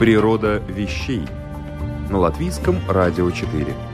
Природа вещей. На латвийском радио 4.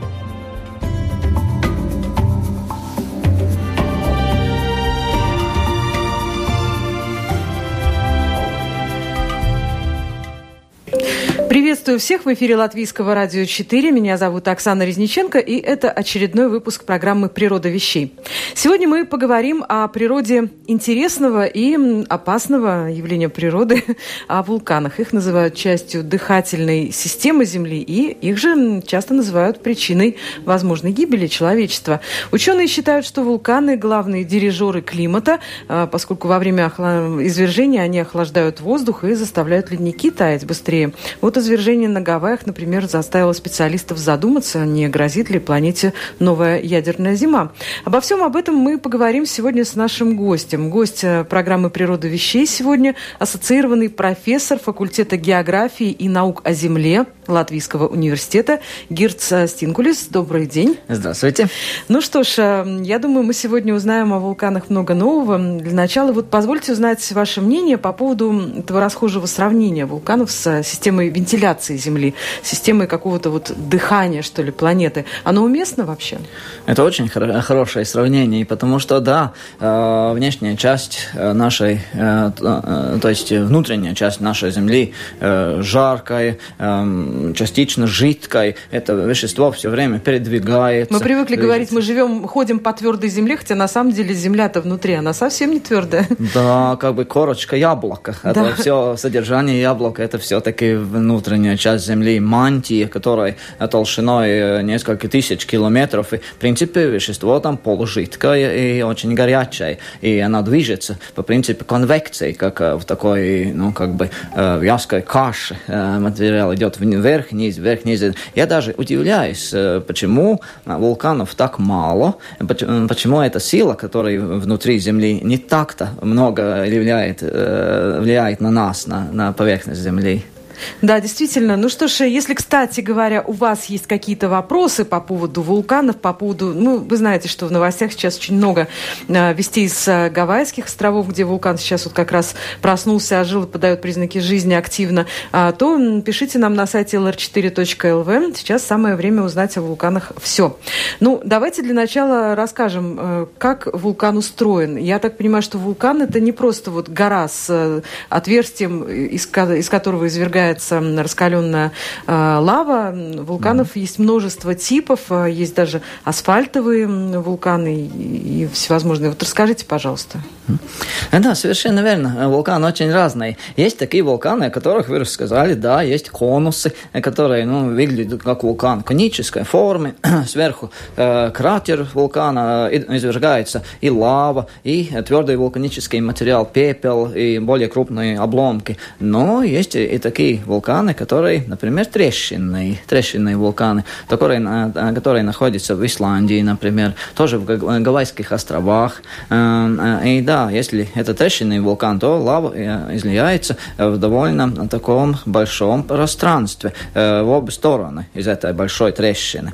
Приветствую всех в эфире Латвийского радио 4. Меня зовут Оксана Резниченко, и это очередной выпуск программы «Природа вещей». Сегодня мы поговорим о природе интересного и опасного явления природы, о вулканах. Их называют частью дыхательной системы Земли, и их же часто называют причиной возможной гибели человечества. Ученые считают, что вулканы – главные дирижеры климата, а, поскольку во время извержения они охлаждают воздух и заставляют ледники таять быстрее. Вот извержение на Гавайях, например, заставило специалистов задуматься, не грозит ли планете новая ядерная зима. Обо всем об этом мы поговорим сегодня с нашим гостем. Гость э, программы «Природа вещей» сегодня – ассоциированный профессор факультета географии и наук о Земле Латвийского университета Гирц Стингулис. Добрый день. Здравствуйте. Ну что ж, э, я думаю, мы сегодня узнаем о вулканах много нового. Для начала вот позвольте узнать ваше мнение по поводу этого расхожего сравнения вулканов с системой вентиляции Земли, системой какого-то вот дыхания, что ли, планеты. Оно уместно вообще? Это очень хор- хорошее сравнение, потому что, да, э, внешняя часть э, нашей, э, э, то есть внутренняя часть нашей Земли э, жаркая, э, частично жидкая, это вещество все время передвигается. Мы привыкли говорить, мы живем, ходим по твердой земле, хотя на самом деле земля-то внутри, она совсем не твердая. Да, как бы корочка яблока. Да. Это все содержание яблока, это все-таки внутренняя часть Земли, мантия, которая толщиной э, несколько тысяч километров. И, в принципе, вещество там полужидкое и очень горячее. И она движется по принципу конвекции, как э, в такой, ну, как бы э, вязкой каше. Материал идет вниз, вверх, вниз. Я даже удивляюсь, почему вулканов так мало, почему эта сила, которая внутри Земли, не так-то много влияет, влияет на нас, на, на поверхность Земли. Да, действительно. Ну что ж, если, кстати говоря, у вас есть какие-то вопросы по поводу вулканов, по поводу... Ну, вы знаете, что в новостях сейчас очень много э, вестей с э, Гавайских островов, где вулкан сейчас вот как раз проснулся, ожил и подает признаки жизни активно, э, то пишите нам на сайте lr4.lv. Сейчас самое время узнать о вулканах все. Ну, давайте для начала расскажем, э, как вулкан устроен. Я так понимаю, что вулкан это не просто вот гора с э, отверстием, из, из которого извергается извергается раскаленная э, лава. Вулканов mm-hmm. есть множество типов, э, есть даже асфальтовые вулканы и, всевозможные. Вот расскажите, пожалуйста. Да, совершенно верно. Вулканы очень разные. Есть такие вулканы, о которых вы рассказали, да, есть конусы, которые ну, выглядят как вулкан конической формы. Сверху э, кратер вулкана извергается и лава, и твердый вулканический материал, пепел, и более крупные обломки. Но есть и такие вулканы, которые, например, трещинные, трещинные вулканы, которые, э, которые находятся в Исландии, например, тоже в Гавайских островах. Э, э, и да, если это трещинный вулкан, то лава изливается в довольно таком большом пространстве в обе стороны из этой большой трещины.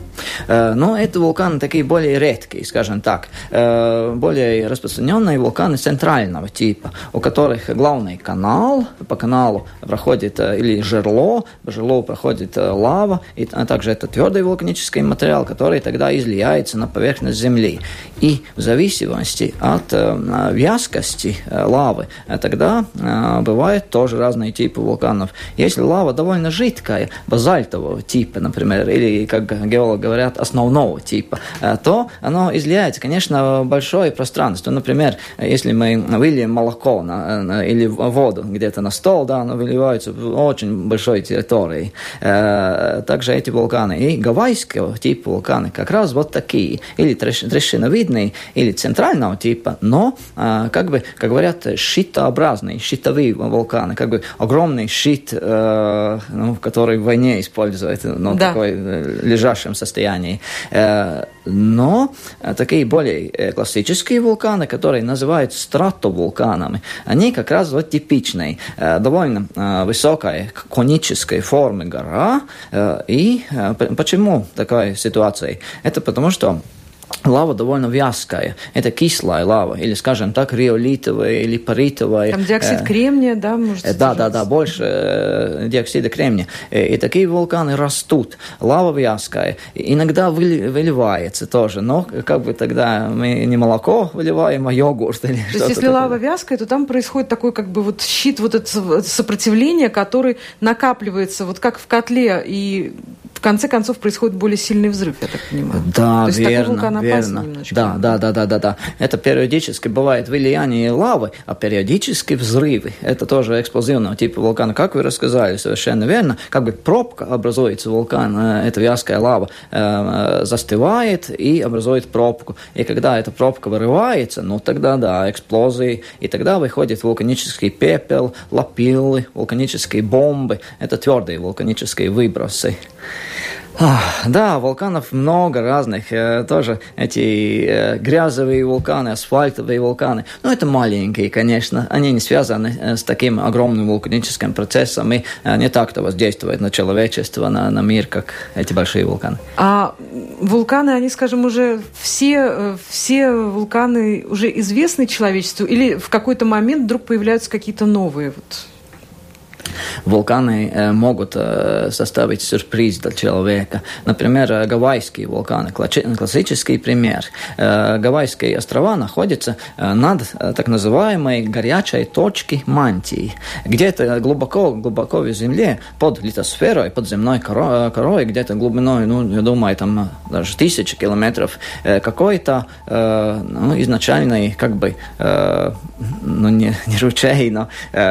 Но это вулканы такие более редкие, скажем так, более распространенные вулканы центрального типа, у которых главный канал, по каналу проходит или жерло, по жерлу проходит э, лава, и, а также это твердый вулканический материал, который тогда излияется на поверхность Земли. И в зависимости от э, вязкости э, лавы, э, тогда э, бывают тоже разные типы вулканов. Если лава довольно жидкая, базальтового типа, например, или, как геологи говорят, основного типа, э, то оно излияется, конечно, в большое пространство. Например, если мы выльем молоко на, на, или воду где-то на стол, да, оно выливается очень очень большой территорией. Также эти вулканы и гавайского типа вулканы как раз вот такие, или трещиновидные, или центрального типа, но, как бы, как говорят, щитообразные, щитовые вулканы, как бы огромный щит, ну, который в войне используют, ну, да. такой лежащем состоянии. Но такие более классические вулканы, которые называют стратовулканами, они как раз вот типичные, довольно высокая конической формы гора. И почему такая ситуация? Это потому, что Лава довольно вязкая. Это кислая лава, или, скажем так, риолитовая или паритовая. Там диоксид э, кремния, да, может э, Да, да, да, больше э, диоксида кремния. Э, и такие вулканы растут. Лава вязкая. Иногда выливается тоже, но как бы тогда мы не молоко выливаем, а йогурт или. То есть, если такое. лава вязкая, то там происходит такой как бы вот щит, вот это сопротивление, который накапливается вот как в котле и конце концов происходит более сильный взрыв, я так понимаю. Да, То верно, верно. Да, да, да, да, да, да. Это периодически бывает влияние лавы, а периодически взрывы. Это тоже эксплозивного типа вулкана. Как вы рассказали, совершенно верно. Как бы пробка образуется вулкан, э, эта вязкая лава э, застывает и образует пробку. И когда эта пробка вырывается, ну тогда да, эксплозии. И тогда выходит вулканический пепел, лапилы, вулканические бомбы. Это твердые вулканические выбросы. Да, вулканов много разных. Э, тоже эти э, грязевые вулканы, асфальтовые вулканы. Но это маленькие, конечно. Они не связаны э, с таким огромным вулканическим процессом и не так-то воздействуют на человечество, на, на мир, как эти большие вулканы. А вулканы, они, скажем, уже все, все вулканы уже известны человечеству или в какой-то момент вдруг появляются какие-то новые? Вот? Вулканы э, могут э, составить сюрприз для человека. Например, э, Гавайские вулканы. Классический пример. Гавайские острова находятся над так называемой горячей точкой мантии. Где-то глубоко-глубоко в земле, под литосферой, под земной корой, где-то глубиной, ну, я думаю, там даже тысячи километров, какой-то ну, изначальный, как бы, ну, не, не ручей, но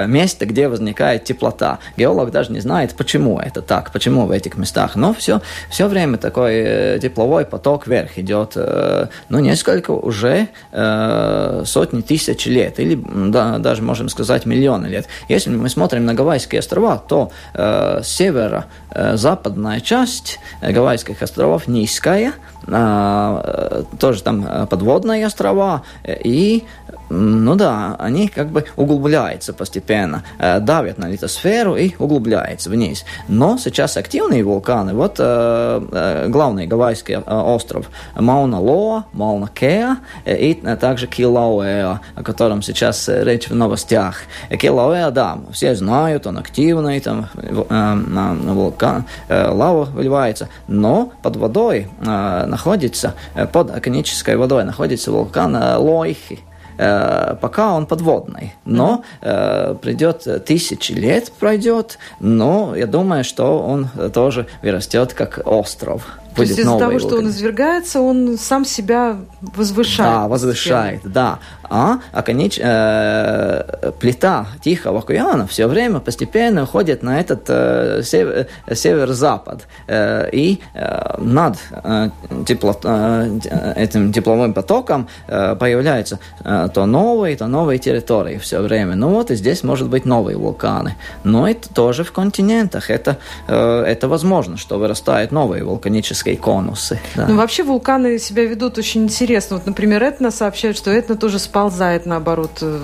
место, где возникает теплота. Геолог даже не знает, почему это так, почему в этих местах. Но все, все время такой э, тепловой поток вверх идет, э, ну, несколько уже э, сотни тысяч лет, или да, даже можем сказать миллионы лет. Если мы смотрим на Гавайские острова, то э, северо-западная часть Гавайских островов низкая, э, тоже там подводные острова, и ну да, они как бы углубляются постепенно, э, давят на литосферу и углубляются вниз. Но сейчас активные вулканы, вот э, э, главный гавайский остров Мауна-Лоа, Мауна-Кеа и также Килауэа, о котором сейчас речь в новостях. Килауэа, да, все знают, он активный, там вулкан, лава выливается, но под водой находится, под океанической водой находится вулкан Лойхи. Э, пока он подводный. Но э, придет тысячи лет пройдет, но я думаю, что он тоже вырастет как остров. То есть из-за того, что он извергается, он сам себя возвышает. Да, возвышает, да. А, а конеч... э, плита Тихого океана все время постепенно уходит на этот э, север, север-запад. Э, и э, над э, тепло, э, этим тепловым потоком э, появляются э, то новые, то новые территории все время. Ну вот и здесь может быть новые вулканы. Но это тоже в континентах. Это, э, это возможно, что вырастают новые вулканические вулканические конусы. Да. Ну, вообще вулканы себя ведут очень интересно. Вот, например, Этна сообщает, что Этна тоже сползает, наоборот, э,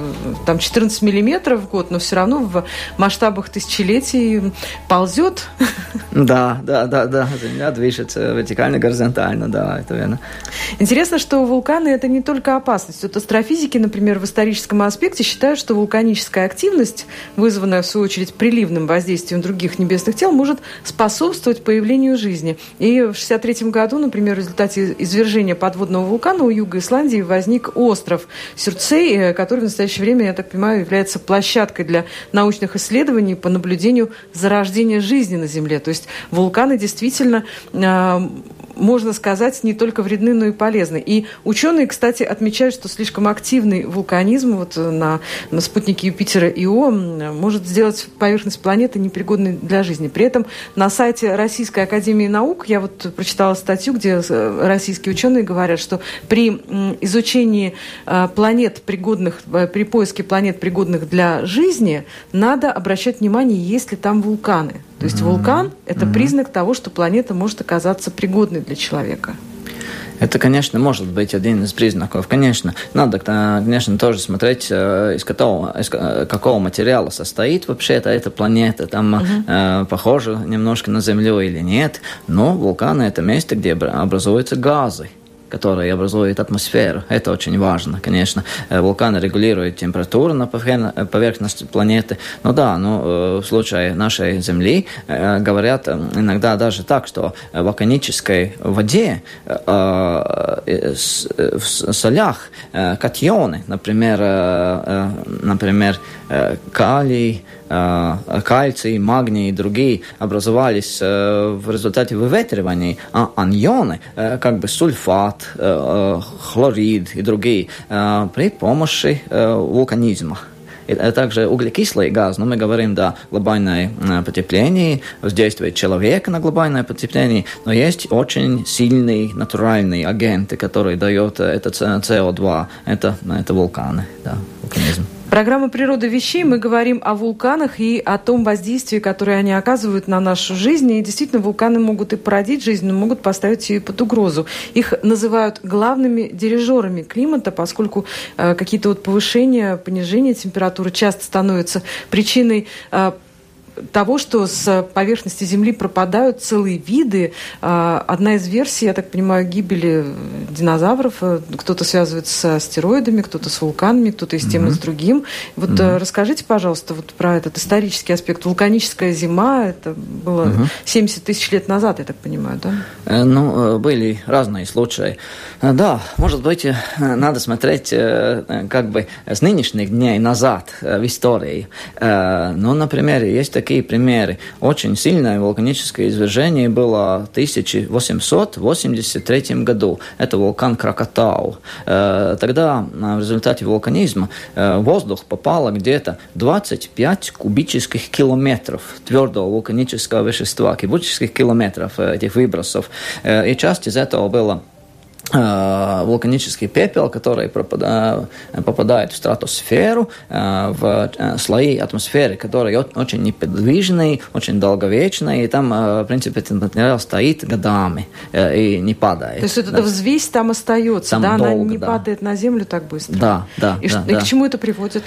там 14 миллиметров в год, но все равно в масштабах тысячелетий ползет. Да, да, да, да. Земля движется вертикально-горизонтально, да, это верно. Интересно, что вулканы – это не только опасность. Вот астрофизики, например, в историческом аспекте считают, что вулканическая активность, вызванная, в свою очередь, приливным воздействием других небесных тел, может способствовать появлению жизни. И в 1963 году, например, в результате извержения подводного вулкана у юга Исландии возник остров Сюрцей, э, который в настоящее время, я так понимаю, является площадкой для научных исследований по наблюдению зарождения жизни на Земле. То есть вулканы действительно а, можно сказать, не только вредны, но и полезны. И ученые, кстати, отмечают, что слишком активный вулканизм вот на, на спутнике Юпитера Ио может сделать поверхность планеты непригодной для жизни. При этом на сайте Российской Академии Наук я вот прочитала статью, где э, российские ученые говорят, что при изучении э, планет пригодных, э, при поиске планет пригодных для жизни надо обращать внимание, есть ли там вулканы. То есть mm-hmm. вулкан – это mm-hmm. признак того, что планета может оказаться пригодной для человека. Это, конечно, может быть один из признаков. Конечно, надо, конечно, тоже смотреть, э, из какого, из какого материала состоит вообще эта, эта планета, там угу. э, похоже немножко на Землю или нет. Но вулканы – это место, где образуются газы которые образуют атмосферу. Это очень важно, конечно. Э, вулканы регулируют температуру на поверхности планеты. Ну да, но э, в случае нашей Земли э, говорят иногда даже так, что в вулканической воде в солях катионы, например, например, калий, кальций, магний и другие образовались в результате выветривания, а аньоны, как бы сульфат, хлорид и другие, при помощи вулканизма. Также углекислый газ, но мы говорим, да, глобальное потепление, воздействие человека на глобальное потепление, но есть очень сильные натуральные агенты, которые дают это СО2, это, это вулканы, да, вулканизм. Программа «Природа вещей» мы говорим о вулканах и о том воздействии, которое они оказывают на нашу жизнь. И действительно, вулканы могут и породить жизнь, но могут поставить ее под угрозу. Их называют главными дирижерами климата, поскольку э, какие-то вот повышения, понижения температуры часто становятся причиной э, того, что с поверхности Земли пропадают целые виды. А, одна из версий, я так понимаю, гибели динозавров. Э, кто-то связывает с астероидами, кто-то с вулканами, кто-то и с тем, mm-hmm. и с другим. Вот mm-hmm. расскажите, пожалуйста, вот про этот исторический аспект. Вулканическая зима, это было mm-hmm. 70 тысяч лет назад, я так понимаю, да? Э, ну, были разные случаи. Да, может быть, надо смотреть как бы с нынешних дней назад в истории. Ну, например, есть такие такие примеры. Очень сильное вулканическое извержение было в 1883 году. Это вулкан Кракатау. Э, тогда в результате вулканизма э, воздух попало где-то 25 кубических километров твердого вулканического вещества, кубических километров э, этих выбросов. И часть из этого было Э, вулканический пепел, который попадает в стратосферу, э, в э, слои атмосферы, которые очень неподвижные, очень долговечные, и там, в принципе, этот материал стоит годами и не падает. То есть эта да. взвесь там остается, там да? Долго, Она не да. падает на землю так быстро? Да, да. И, да, и да. к чему это приводит?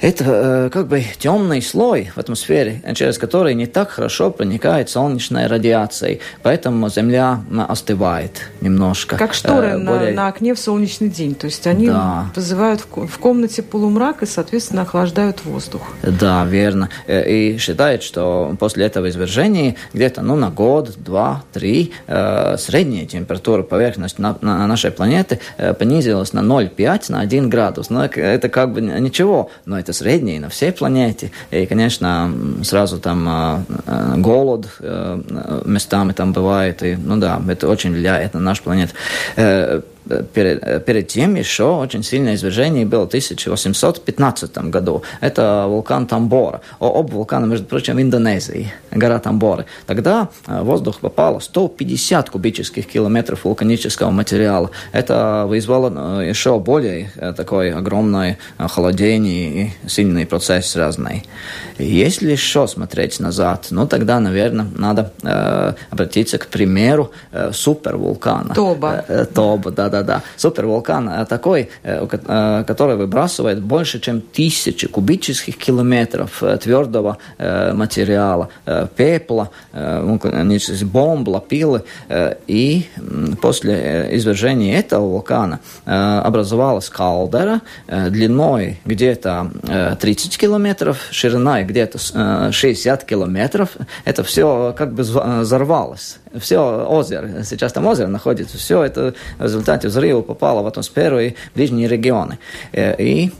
Это э, как бы темный слой в атмосфере, через который не так хорошо проникает солнечная радиация, поэтому Земля остывает немножко. Как шторы э, более... на, на окне в солнечный день, то есть они да. вызывают в, в комнате полумрак и, соответственно, охлаждают воздух. Да, верно. Э, и считает, что после этого извержения где-то ну, на год, два, три э, средняя температура поверхности на, на нашей планеты э, понизилась на 0,5, на 1 градус. Но это как бы ничего, но это средний на всей планете. И, конечно, сразу там а, а, голод э, местами там бывает. И, ну да, это очень влияет на наш планет. Э, перед, перед тем еще очень сильное извержение было в 1815 году. Это вулкан Тамбора. Об вулкана, между прочим, в Индонезии, гора Тамборы. Тогда в воздух попало 150 кубических километров вулканического материала. Это вызвало еще более такой огромное холодение и сильный процесс разный. Если еще смотреть назад, ну тогда, наверное, надо э, обратиться к примеру э, супервулкана. Тоба. Э, Тоба, да, да-да. Супервулкан э, такой, э, э, который выбрасывает больше, чем тысячи кубических километров твердого материала, пепла, бомб, лапилы. И после извержения этого вулкана образовалась калдера длиной где-то 30 километров, шириной где-то 60 километров. Это все как бы взорвалось. Все озеро, сейчас там озеро находится, все это в результате взрыва попало в атмосферу и ближние регионы. И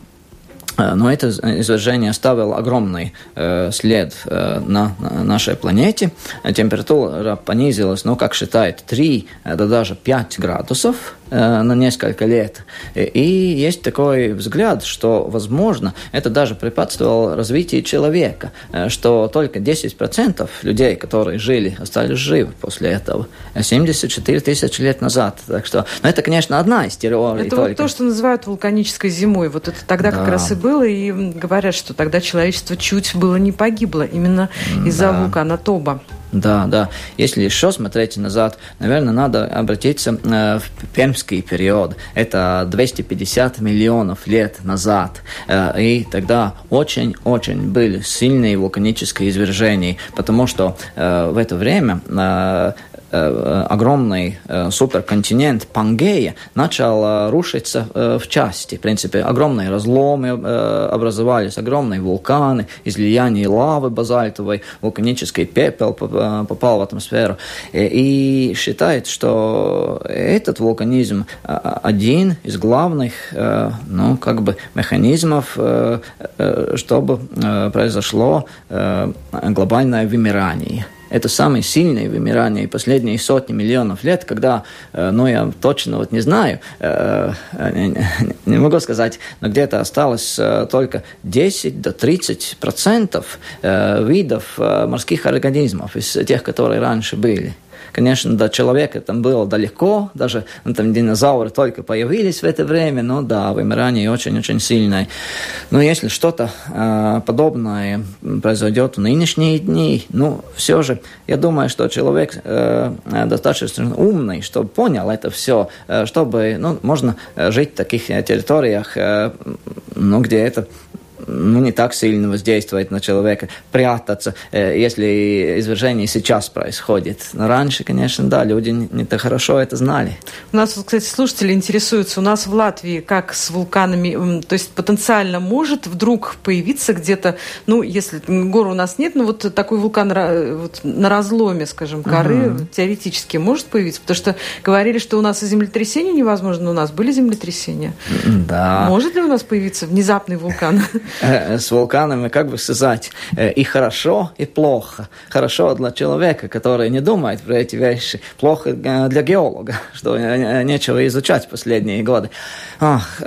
Э, но это извержение оставило огромный э, след э, на, на нашей планете. Температура понизилась, ну, как считает, 3 до даже 5 градусов э, на несколько лет. И, есть такой взгляд, что, возможно, это даже препятствовало развитию человека, э, что только 10% людей, которые жили, остались живы после этого. 74 тысячи лет назад. Так что, ну, это, конечно, одна из теорий. Это только. вот то, что называют вулканической зимой. Вот это тогда да. как раз и было, и говорят, что тогда человечество чуть было не погибло именно из-за вулкана Тоба. Да, да. Если еще смотреть назад, наверное, надо обратиться э, в пермский период. Это 250 миллионов лет назад. Э, и тогда очень-очень были сильные вулканические извержения, потому что э, в это время огромный э, суперконтинент Пангея начал э, рушиться в части. В принципе, огромные разломы образовались, огромные вулканы, излияние лавы базальтовой, вулканический пепел попал в атмосферу. И считает, что этот вулканизм один из главных ну, как бы механизмов, чтобы произошло глобальное вымирание это самое сильное вымирание последние сотни миллионов лет, когда, э, ну, я точно вот не знаю, э, не могу сказать, но где-то осталось э, только 10 до 30 процентов видов морских организмов из тех, которые раньше были. Конечно, до человека там было далеко, даже ну, там динозавры только появились в это время, но да, вымирание очень-очень сильное. Но если что-то э, подобное произойдет в нынешние дни, ну, все же, я думаю, что человек э, достаточно умный, чтобы понял это все, э, чтобы, ну, можно жить в таких территориях, э, ну, где это ну, не так сильно воздействует на человека, прятаться, э, если извержение сейчас происходит. Но раньше, конечно, да, люди не так хорошо это знали. У нас, кстати, слушатели интересуются, у нас в Латвии как с вулканами, то есть потенциально может вдруг появиться где-то, ну, если гор у нас нет, но вот такой вулкан вот, на разломе, скажем, горы угу. теоретически может появиться, потому что говорили, что у нас и землетрясения невозможно, но у нас были землетрясения. Да. Может ли у нас появиться внезапный вулкан? Э, с вулканами, как бы сказать, э, и хорошо, и плохо. Хорошо для человека, который не думает про эти вещи, плохо э, для геолога, что нечего изучать последние годы. Ах,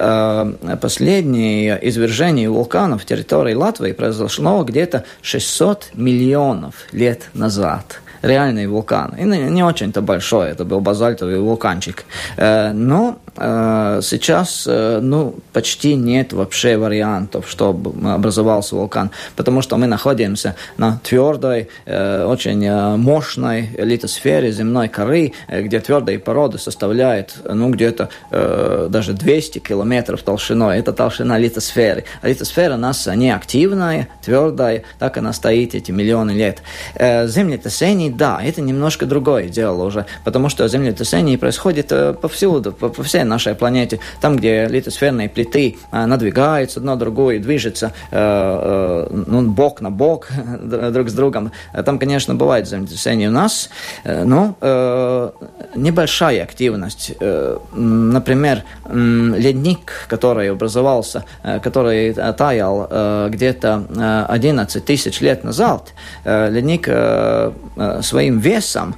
последнее извержение вулканов в территории Латвии произошло где-то 600 миллионов лет назад реальный вулкан. И не очень-то большой, это был базальтовый вулканчик. Но Э, сейчас э, ну, почти нет вообще вариантов, чтобы образовался вулкан, потому что мы находимся на твердой, э, очень мощной литосфере земной коры, где твердые породы составляют ну, где-то даже 200 километров толщиной. Это толщина литосферы. А литосфера у нас не активная, твердая, так она стоит эти миллионы лет. Землетрясений, да, это немножко другое дело уже, потому что землетрясения происходят повсюду, по, по всей нашей планете, там, где литосферные плиты э, надвигаются одно другое, движется э, э, ну, бок на бок друг с другом, там, конечно, бывает землетрясение у нас, но небольшая активность. Например, ледник, который образовался, который таял где-то 11 тысяч лет назад, ледник своим весом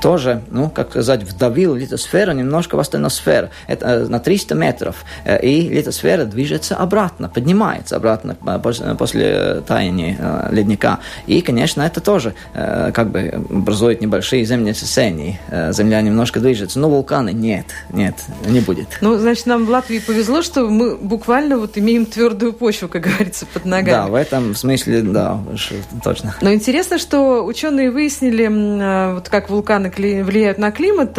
тоже, ну, как сказать, вдавил литосферу немножко в астеносферу. Это э, на 300 метров. Э, и литосфера движется обратно, поднимается обратно э, после таяния ледника. И, конечно, это тоже как бы образует небольшие землетрясения. Земля немножко движется. Но вулканы нет, нет, не будет. Ну, значит, нам в Латвии повезло, что мы буквально вот имеем твердую почву, как говорится, под ногами. Да, в этом смысле, да, точно. Но интересно, что ученые выяснили, вот как вулканы влияют на климат,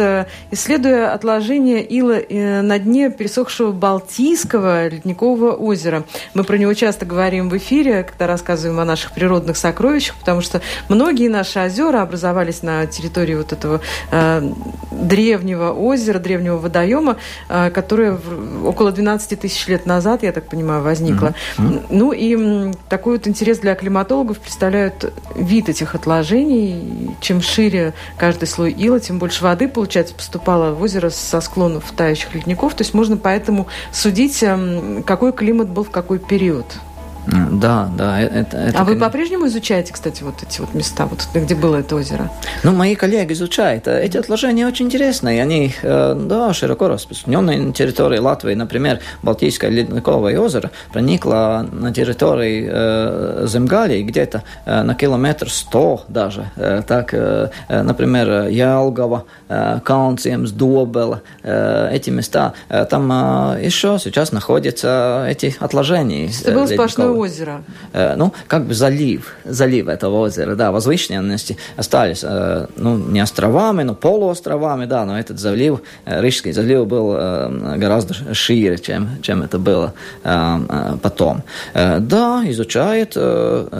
исследуя отложение обнаружение ила э, на дне пересохшего Балтийского ледникового озера. Мы про него часто говорим в эфире, когда рассказываем о наших природных сокровищах, потому что многие наши озера образовались на территории вот этого э, древнего озера, древнего водоема, э, которое в, около 12 тысяч лет назад, я так понимаю, возникло. Mm-hmm. Ну и такой вот интерес для климатологов представляют вид этих отложений. Чем шире каждый слой ила, тем больше воды, получается, поступало в озеро с со склонов тающих ледников, то есть можно поэтому судить, какой климат был в какой период. Да, да. Э, это, это, а вы по-прежнему изучаете, кстати, вот эти вот места, вот где было это озеро? Ну, мои коллеги изучают. Э, эти отложения очень интересные. Они, э, да, широко распространены на территории Латвии. Например, Балтийское ледниковое озеро проникло на территории э, Земгалии где-то на километр сто даже. Так, например, Ялгова, Каунциемс, Добела, эти места. Там еще сейчас находятся эти отложения. Это было сплошное озеро. Э, ну, как бы залив, залив этого озера, да, возвышенности остались, э, ну, не островами, но полуостровами, да, но этот залив, э, Рижский залив был гораздо шире, чем, чем это было потом. Да, изучает,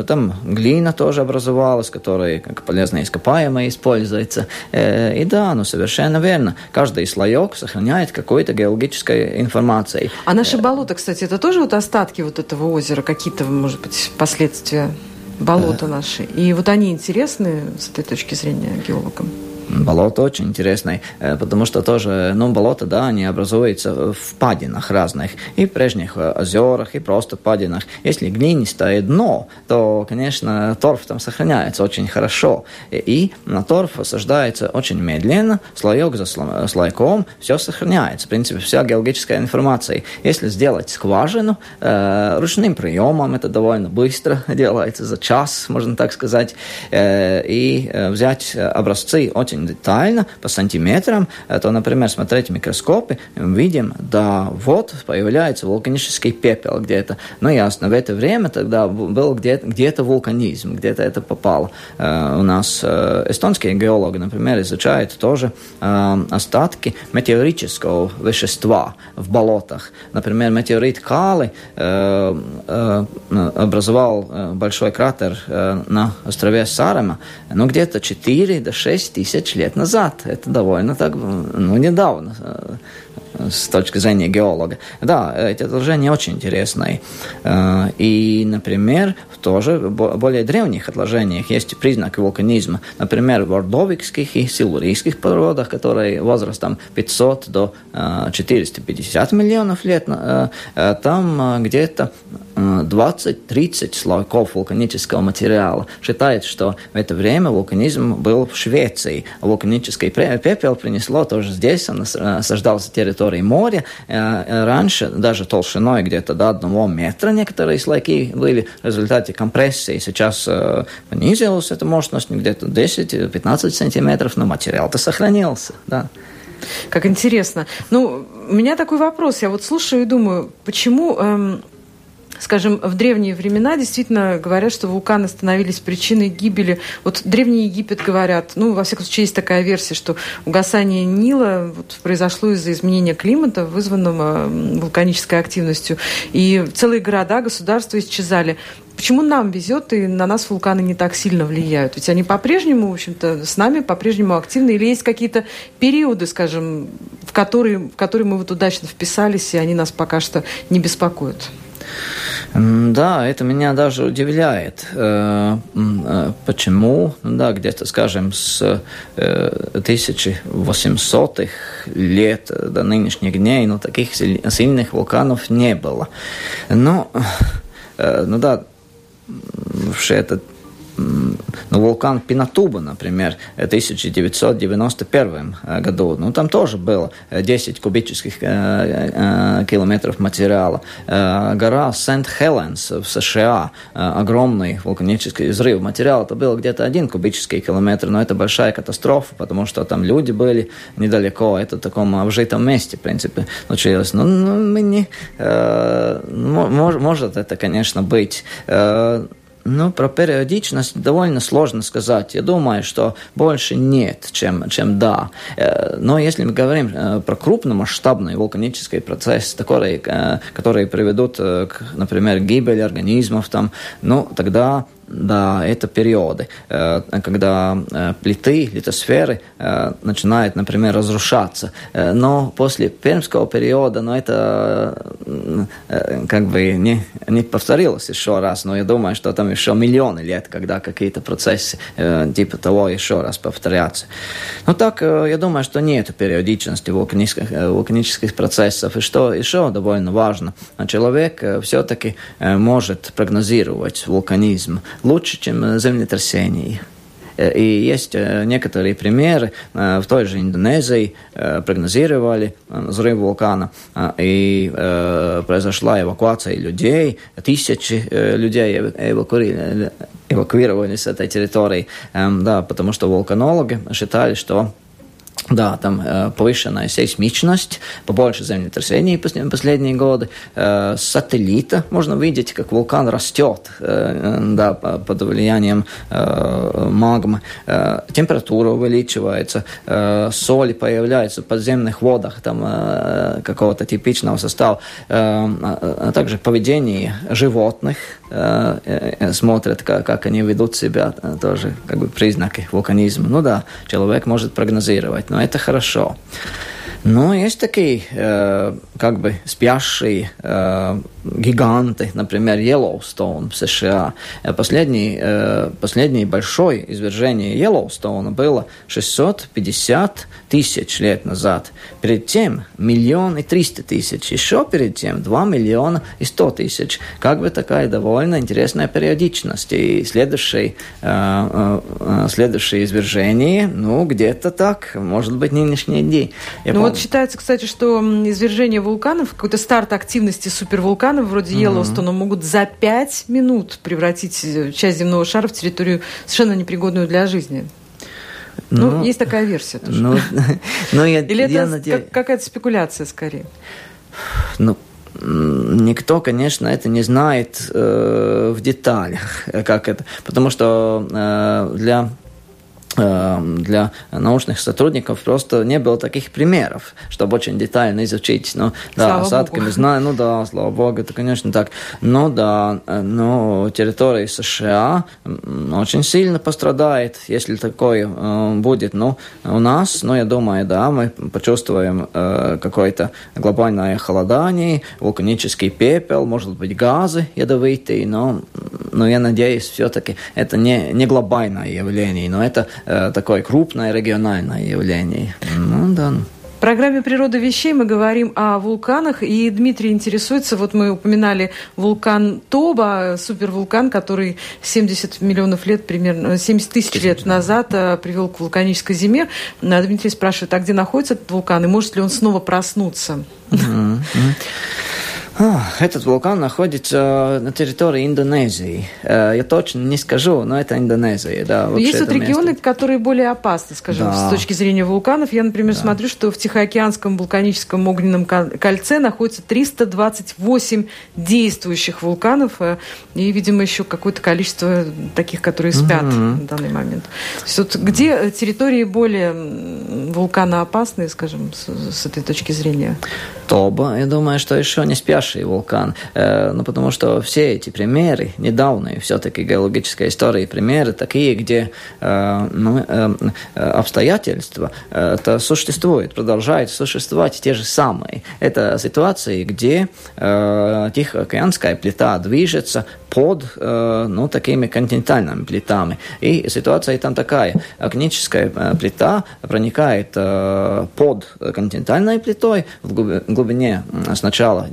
там глина тоже образовалась, которая как полезное ископаемое используется. И да, ну, совершенно верно, каждый слоек сохраняет какой-то геологической информацией. А наши болота, кстати, это тоже вот остатки вот этого озера, какие-то, может быть, последствия болота наши. И вот они интересны с этой точки зрения геологам. Болото очень интересное, э, потому что тоже, ну, болото, да, они образуются в падинах разных, и прежних озерах, и просто падинах. Если глинистое дно, то, конечно, торф там сохраняется очень хорошо, и на торф осаждается очень медленно, слоек за слойком, все сохраняется. В принципе, вся геологическая информация. Если сделать скважину э, ручным приемом, это довольно быстро делается, за час, можно так сказать, э, и э, взять образцы очень очень детально, по сантиметрам, то, например, смотреть микроскопы, видим, да, вот появляется вулканический пепел где-то. Ну, ясно, в это время тогда был где-то где вулканизм, где-то это попало. Э, у нас э, эстонские геологи, например, изучают тоже э, остатки метеорического вещества в болотах. Например, метеорит Кали образовал большой кратер на острове Сарема, ну, где-то 4 до 6 тысяч тысяч лет назад. Это довольно так, ну, недавно с точки зрения геолога. Да, эти отложения очень интересные. Э, и, например, тоже в более древних отложениях есть признаки вулканизма. Например, в ордовикских и силурийских породах, которые возрастом 500 до 450 э, миллионов лет, там где-то 20-30 слоев вулканического материала. Считается, что в это время вулканизм был в Швеции. Вулканический пепел принесло тоже здесь, он осаждался территорией моря. Э, э, раньше даже толщиной где-то до одного метра некоторые слои были в результате компрессии. Сейчас э, понизилась эта мощность где-то 10-15 сантиметров, но материал-то сохранился. Да. Как интересно. Ну, у меня такой вопрос. Я вот слушаю и думаю, почему эм, скажем, в древние времена действительно говорят, что вулканы становились причиной гибели. Вот Древний Египет говорят, ну, во всяком случае, есть такая версия, что угасание Нила вот, произошло из-за изменения климата, вызванного вулканической активностью. И целые города, государства исчезали. Почему нам везет, и на нас вулканы не так сильно влияют? Ведь они по-прежнему, в общем-то, с нами по-прежнему активны. Или есть какие-то периоды, скажем, в которые, в которые мы вот удачно вписались, и они нас пока что не беспокоят? Да, это меня даже удивляет. Э, э, почему? Да, где-то, скажем, с 1800-х э, лет до нынешних дней, ну, таких сильных вулканов не было. Но, ну да, все это ну, вулкан Пинатуба, например, в 1991 э, году, ну, там тоже было 10 кубических э, э, километров материала. Гора Сент-Хеленс в США, огромный вулканический взрыв материала, это было где-то один кубический километр, но это большая катастрофа, потому что там люди были недалеко, это в таком обжитом месте, в принципе, случилось. Ну, ну мы не... Может это, конечно, быть ну, про периодичность довольно сложно сказать. Я думаю, что больше нет, чем, чем да. Э, но если мы говорим э, про крупномасштабный вулканический процесс, который, э, приведут, к, например, гибели организмов, там, ну, тогда да, это периоды, когда плиты, литосферы начинают, например, разрушаться. Но после пермского периода, ну, это как бы не, не повторилось еще раз, но я думаю, что там еще миллионы лет, когда какие-то процессы типа того еще раз повторятся. Ну так, я думаю, что нет периодичности вулканических, вулканических процессов. И что еще довольно важно, человек все-таки может прогнозировать вулканизм лучше, чем землетрясение. И есть некоторые примеры. В той же Индонезии прогнозировали взрыв вулкана, и произошла эвакуация людей, тысячи людей эвакуировали, эвакуировали с этой территории, да, потому что вулканологи считали, что да, там э, повышенная сейсмичность, побольше землетрясений последние годы. Э, сателлита можно видеть, как вулкан растет э, да, под влиянием э, магмы. Э, температура увеличивается, э, соли появляются в подземных водах там, э, какого-то типичного состава. Э, а также поведение животных э, э, смотрят, как, как они ведут себя, тоже как бы признаки вулканизма. Ну да, человек может прогнозировать но это хорошо. Но есть такие, э, как бы, спящие э, гиганты, например, Йеллоустоун в США. Э, последний, э, последний большое извержение Йеллоустоуна было 650 тысяч лет назад. Перед тем миллион и триста тысяч. Еще перед тем 2 миллиона и 100 тысяч. Как бы такая довольно интересная периодичность. И следующее, э, э, следующее извержение, ну, где-то так, может быть, нынешние дни. Я ну, вот считается, кстати, что извержение вулканов, какой-то старт активности супервулканов вроде. Йеллоустона могут за пять минут превратить э, часть земного шара в территорию совершенно непригодную для жизни. Ну, ну есть такая версия тоже. Ну, ну я, Или это я надеюсь... как, какая-то спекуляция скорее? Ну, никто, конечно, это не знает э, в деталях, как это, потому что э, для для научных сотрудников просто не было таких примеров, чтобы очень детально изучить. Ну, да, слава осадками Богу. знаю, ну да, слава богу, это, конечно, так. Но да, э, но территория США очень сильно пострадает, если такое э, будет. Ну, у нас, ну, я думаю, да, мы почувствуем э, какое-то глобальное холодание, вулканический пепел, может быть, газы ядовитые, но, но я надеюсь, все-таки это не, не глобальное явление, но это Э, такое крупное региональное явление. Ну да. В программе «Природа вещей» мы говорим о вулканах, и Дмитрий интересуется, вот мы упоминали вулкан Тоба, супервулкан, который 70 миллионов лет, примерно 70 тысяч лет назад э, привел к вулканической зиме. Дмитрий спрашивает, а где находится этот вулкан, и может ли он снова проснуться? Этот вулкан находится на территории Индонезии. Э, я точно не скажу, но это Индонезия. Да, Есть вот регионы, место. которые более опасны, скажем, да. с точки зрения вулканов. Я, например, да. смотрю, что в Тихоокеанском вулканическом огненном кольце находится 328 действующих вулканов э, и, видимо, еще какое-то количество таких, которые спят угу. в данный момент. То есть вот где территории более вулканоопасные, скажем, с, с этой точки зрения? Тоба, я думаю, что еще не спящий вулкан. Э, ну, потому что все эти примеры, недавние все-таки геологической истории примеры, такие, где э, ну, э, обстоятельства это существуют, продолжают существовать те же самые. Это ситуации, где Тихоокеанская плита движется под ну, такими континентальными плитами. И ситуация там такая. Окническая плита проникает под континентальной плитой в глубине сначала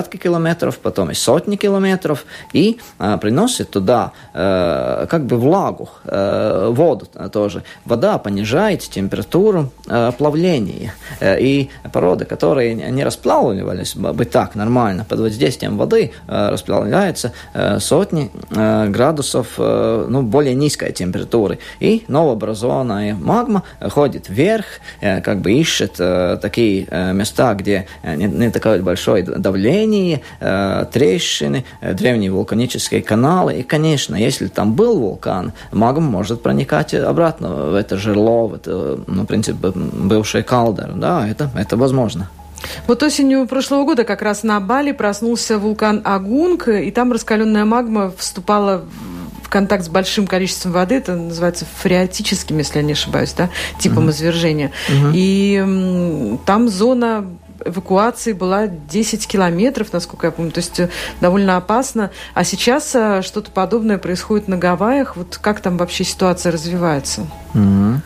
десятки километров, потом и сотни километров, и приносит туда как бы влагу, воду тоже. Вода понижает температуру плавления. И породы, которые не расплавливались бы так нормально, под воздействием воды расплавляются сотни градусов ну, более низкой температуры. И новообразованная магма ходит вверх, как бы ищет такие места, где не, не такое большое давление, э, трещины, э, древние вулканические каналы. И, конечно, если там был вулкан, магма может проникать обратно в это жерло, в это, ну, в принципе, бывший калдер. Да, это, это возможно. Вот осенью прошлого года как раз на Бали проснулся вулкан Агунг, и там раскаленная магма вступала контакт с большим количеством воды, это называется фреатическим, если я не ошибаюсь, да, типом угу. извержения. Угу. И там зона эвакуации была 10 километров, насколько я помню, то есть э, довольно опасно. А сейчас э, что-то подобное происходит на Гавайях. Вот как там вообще ситуация развивается? Mm-hmm.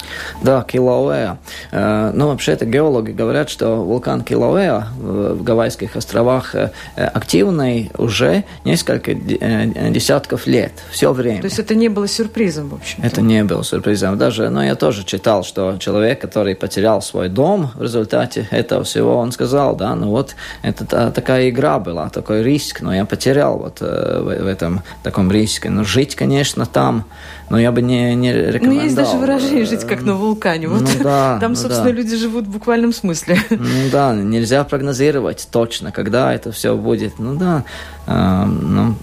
Да, Килауэа. Э, ну, вообще-то геологи говорят, что вулкан Килауэа в Гавайских островах активный уже несколько десятков лет, все время. То есть это не было сюрпризом, в общем -то. Это не было сюрпризом. Даже, но я тоже читал, что человек, который потерял свой дом в результате этого всего, он сказал, да, ну вот это та, такая игра была, такой риск, но я потерял вот э, в, в этом таком риске. Но жить, конечно, там, но я бы не, не рекомендовал. Ну, есть даже выражение «жить как на вулкане». Вот ну, да, там, ну, собственно, да. люди живут в буквальном смысле. Ну да, нельзя прогнозировать точно, когда это все будет. Ну да, ну,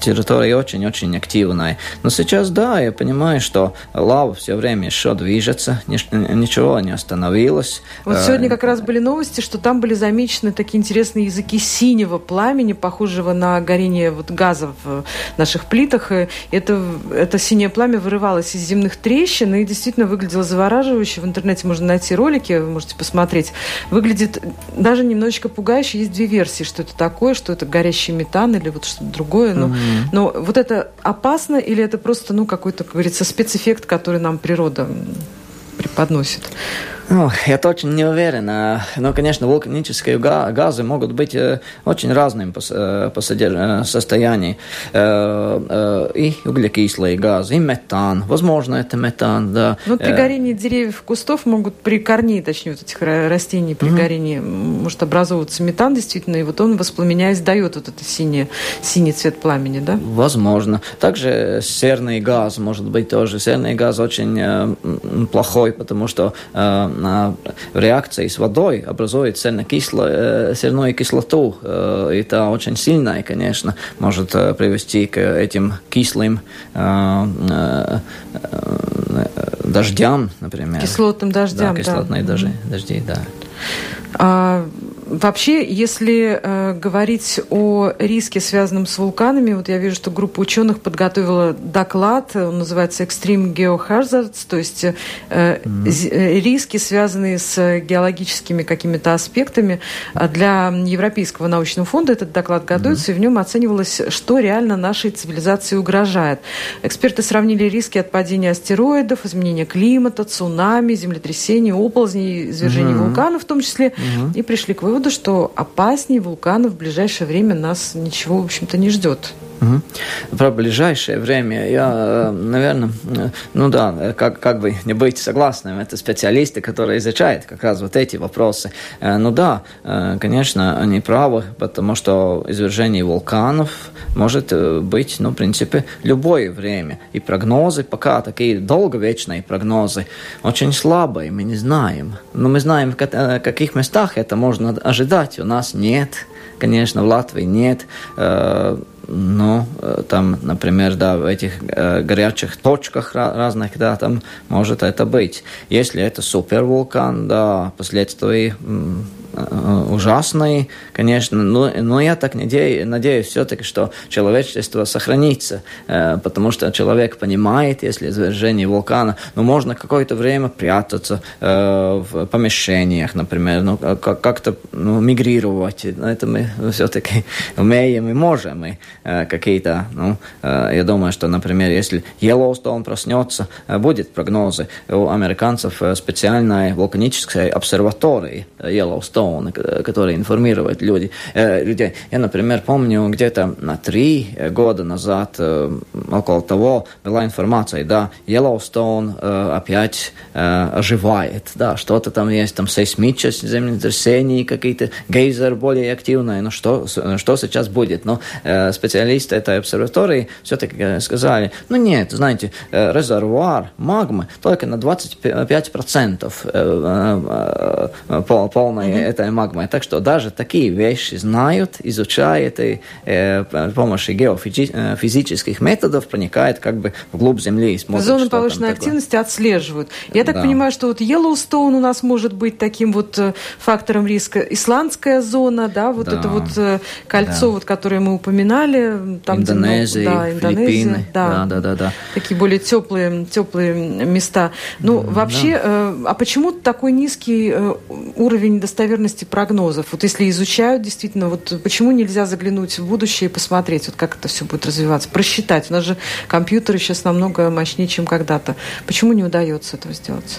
территория очень-очень активная. Но сейчас, да, я понимаю, что лава все время еще движется, ничего не остановилось. Вот сегодня как раз были новости, что там были замечены такие интересные языки синего пламени, похожего на горение вот газа в наших плитах. И это, это синее пламя вырывалось из земных трещин и действительно выглядело завораживающе. В интернете можно найти ролики, вы можете посмотреть. Выглядит даже немножечко пугающе. Есть две версии, что это такое, что это горящий метан или вот что-то другое. Но, mm-hmm. но вот это опасно или это просто, ну, какой-то, как говорится, спецэффект, который нам природа преподносит? Ну, я точно не уверен. Но, конечно, вулканические газы могут быть э, очень разными по, э, по э, состоянию. И углекислые газы, и метан. Возможно, это метан, да. Ну, при горении деревьев, кустов могут при корне, точнее, вот этих растений, при mm-hmm. горении может образовываться метан, действительно, и вот он, воспламеняясь, дает вот этот синий, синий цвет пламени, да? Возможно. Также серный газ может быть тоже. Серный газ очень плохой, потому что реакции с водой образует серную кислоту. И это очень сильная, конечно, может привести к этим кислым дождям, например. Кислотным дождям, да. Кислотные да. дожди, дожди, да. А, Вообще, если э, говорить о риске, связанном с вулканами, вот я вижу, что группа ученых подготовила доклад, он называется Extreme Geohazards, то есть э, mm-hmm. риски, связанные с геологическими какими-то аспектами. А для Европейского научного фонда этот доклад готовится, mm-hmm. и в нем оценивалось, что реально нашей цивилизации угрожает. Эксперты сравнили риски от падения астероидов, изменения климата, цунами, землетрясений, оползней, извержений mm-hmm. вулканов в том числе, mm-hmm. и пришли к выводу, выводу, что опаснее вулканов в ближайшее время нас ничего, в общем-то, не ждет. Угу. Про ближайшее время я, наверное, ну да, как, как бы не быть согласным, это специалисты, которые изучают как раз вот эти вопросы. Э, ну да, э, конечно, они правы, потому что извержение вулканов может э, быть, ну, в принципе, любое время. И прогнозы пока такие долговечные прогнозы очень слабые, мы не знаем. Но мы знаем, в каких местах это можно ожидать. У нас нет, конечно, в Латвии нет ну, там, например, да, в этих э, горячих точках разных, да, там может это быть. Если это супервулкан, да, последствия Э, ужасный, конечно, но, но я так надеюсь, надеюсь все-таки, что человечество сохранится, э, потому что человек понимает, если извержение вулкана, ну, можно какое-то время прятаться э, в помещениях, например, ну, как-то ну, мигрировать, это мы все-таки умеем и можем, и какие-то, ну, я думаю, что, например, если Йеллоустоун проснется, будет прогнозы у американцев специальная вулканическая обсерватория Йеллоустоун, Стоуна, который информирует люди, э, людей. Я, например, помню, где-то на три года назад, э, около того, была информация, да, Йеллоустоун э, опять э, оживает, да, что-то там есть, там сейсмические землетрясения какие-то, гейзер более активные, ну что, что сейчас будет? Но э, специалисты этой обсерватории все-таки э, сказали, ну нет, знаете, э, резервуар магмы только на 25% э, э, э, полной этой магмой. Так что даже такие вещи знают, изучают и э, с помощью геофизических методов прогнозов проникает как бы вглубь земли и Зоны повышенной активности отслеживают. Я так да. понимаю, что вот Йеллоустоун у нас может быть таким вот э, фактором риска. Исландская зона, да, вот да. это вот э, кольцо, да. вот, которое мы упоминали. Там, Индонезия, где, да, Индонезия, Филиппины. Да. Да, да, да, да. Такие более теплые, теплые места. Ну, да. вообще, э, а почему такой низкий уровень достоверности прогнозов? Вот если изучают действительно, вот почему нельзя заглянуть в будущее и посмотреть, вот как это все будет развиваться, просчитать? У нас же компьютеры сейчас намного мощнее, чем когда-то. Почему не удается этого сделать?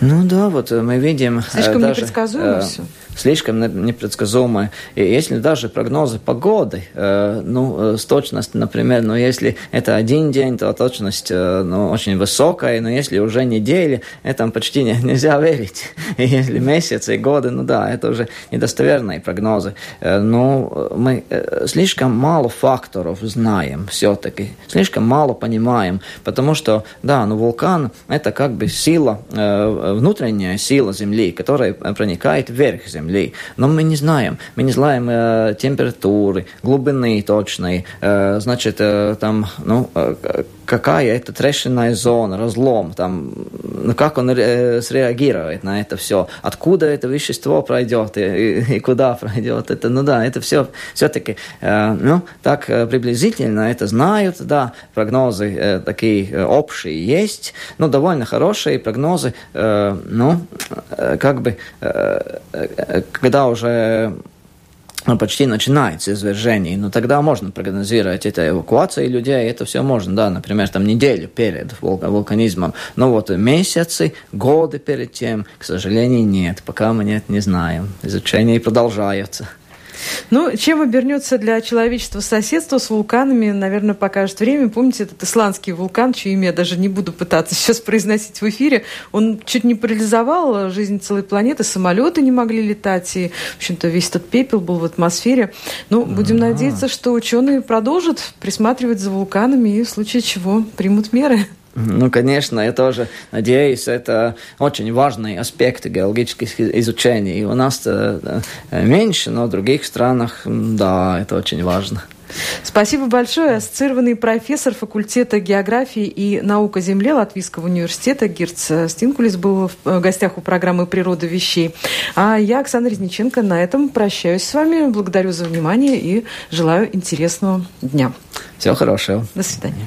Ну да, вот мы видим... Слишком даже, непредсказуемо э, все слишком непредсказуемые. И если даже прогнозы погоды, э, ну, э, с точностью, например, ну, если это один день, то точность, э, ну, очень высокая, но если уже недели, это почти не, нельзя верить. И если месяцы и годы, ну да, это уже недостоверные прогнозы. Но мы э, слишком мало факторов знаем все-таки, слишком мало понимаем, потому что, да, ну, вулкан – это как бы сила, внутренняя сила Земли, которая проникает вверх Земли Земли. Но мы не знаем. Мы не знаем э, температуры, глубины точной, э, значит, э, там, ну, э, какая это трещинная зона, разлом, там, ну, как он среагирует на это все, откуда это вещество пройдет и, и, и куда пройдет это, ну да, это все все-таки, э, ну, так э, приблизительно это знают, да, прогнозы э, такие э, общие есть, но довольно хорошие прогнозы, э, ну, э, как бы, когда уже ну, почти начинается извержение, но тогда можно прогнозировать это эвакуация людей, это все можно, да, например, там неделю перед вулканизмом, но вот месяцы, годы перед тем, к сожалению, нет, пока мы нет, не знаем, изучение продолжается. Ну, чем обернется для человечества соседство с вулканами, наверное, покажет время. Помните этот исландский вулкан, чье имя я даже не буду пытаться сейчас произносить в эфире, он чуть не парализовал жизнь целой планеты, самолеты не могли летать, и, в общем-то, весь этот пепел был в атмосфере. Ну, будем А-а-а. надеяться, что ученые продолжат присматривать за вулканами и в случае чего примут меры. Ну, конечно, я тоже надеюсь, это очень важный аспект геологических изучений. И у нас э, меньше, но в других странах, да, это очень важно. Спасибо большое. Ассоциированный профессор факультета географии и наука Земли Латвийского университета Гирц Стинкулис был в гостях у программы «Природа вещей». А я, Оксана Резниченко, на этом прощаюсь с вами. Благодарю за внимание и желаю интересного дня. Всего хорошего. До свидания.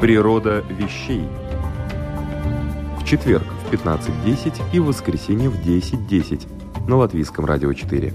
Природа вещей. В четверг в 15.10 и в воскресенье в 10.10 на Латвийском радио 4.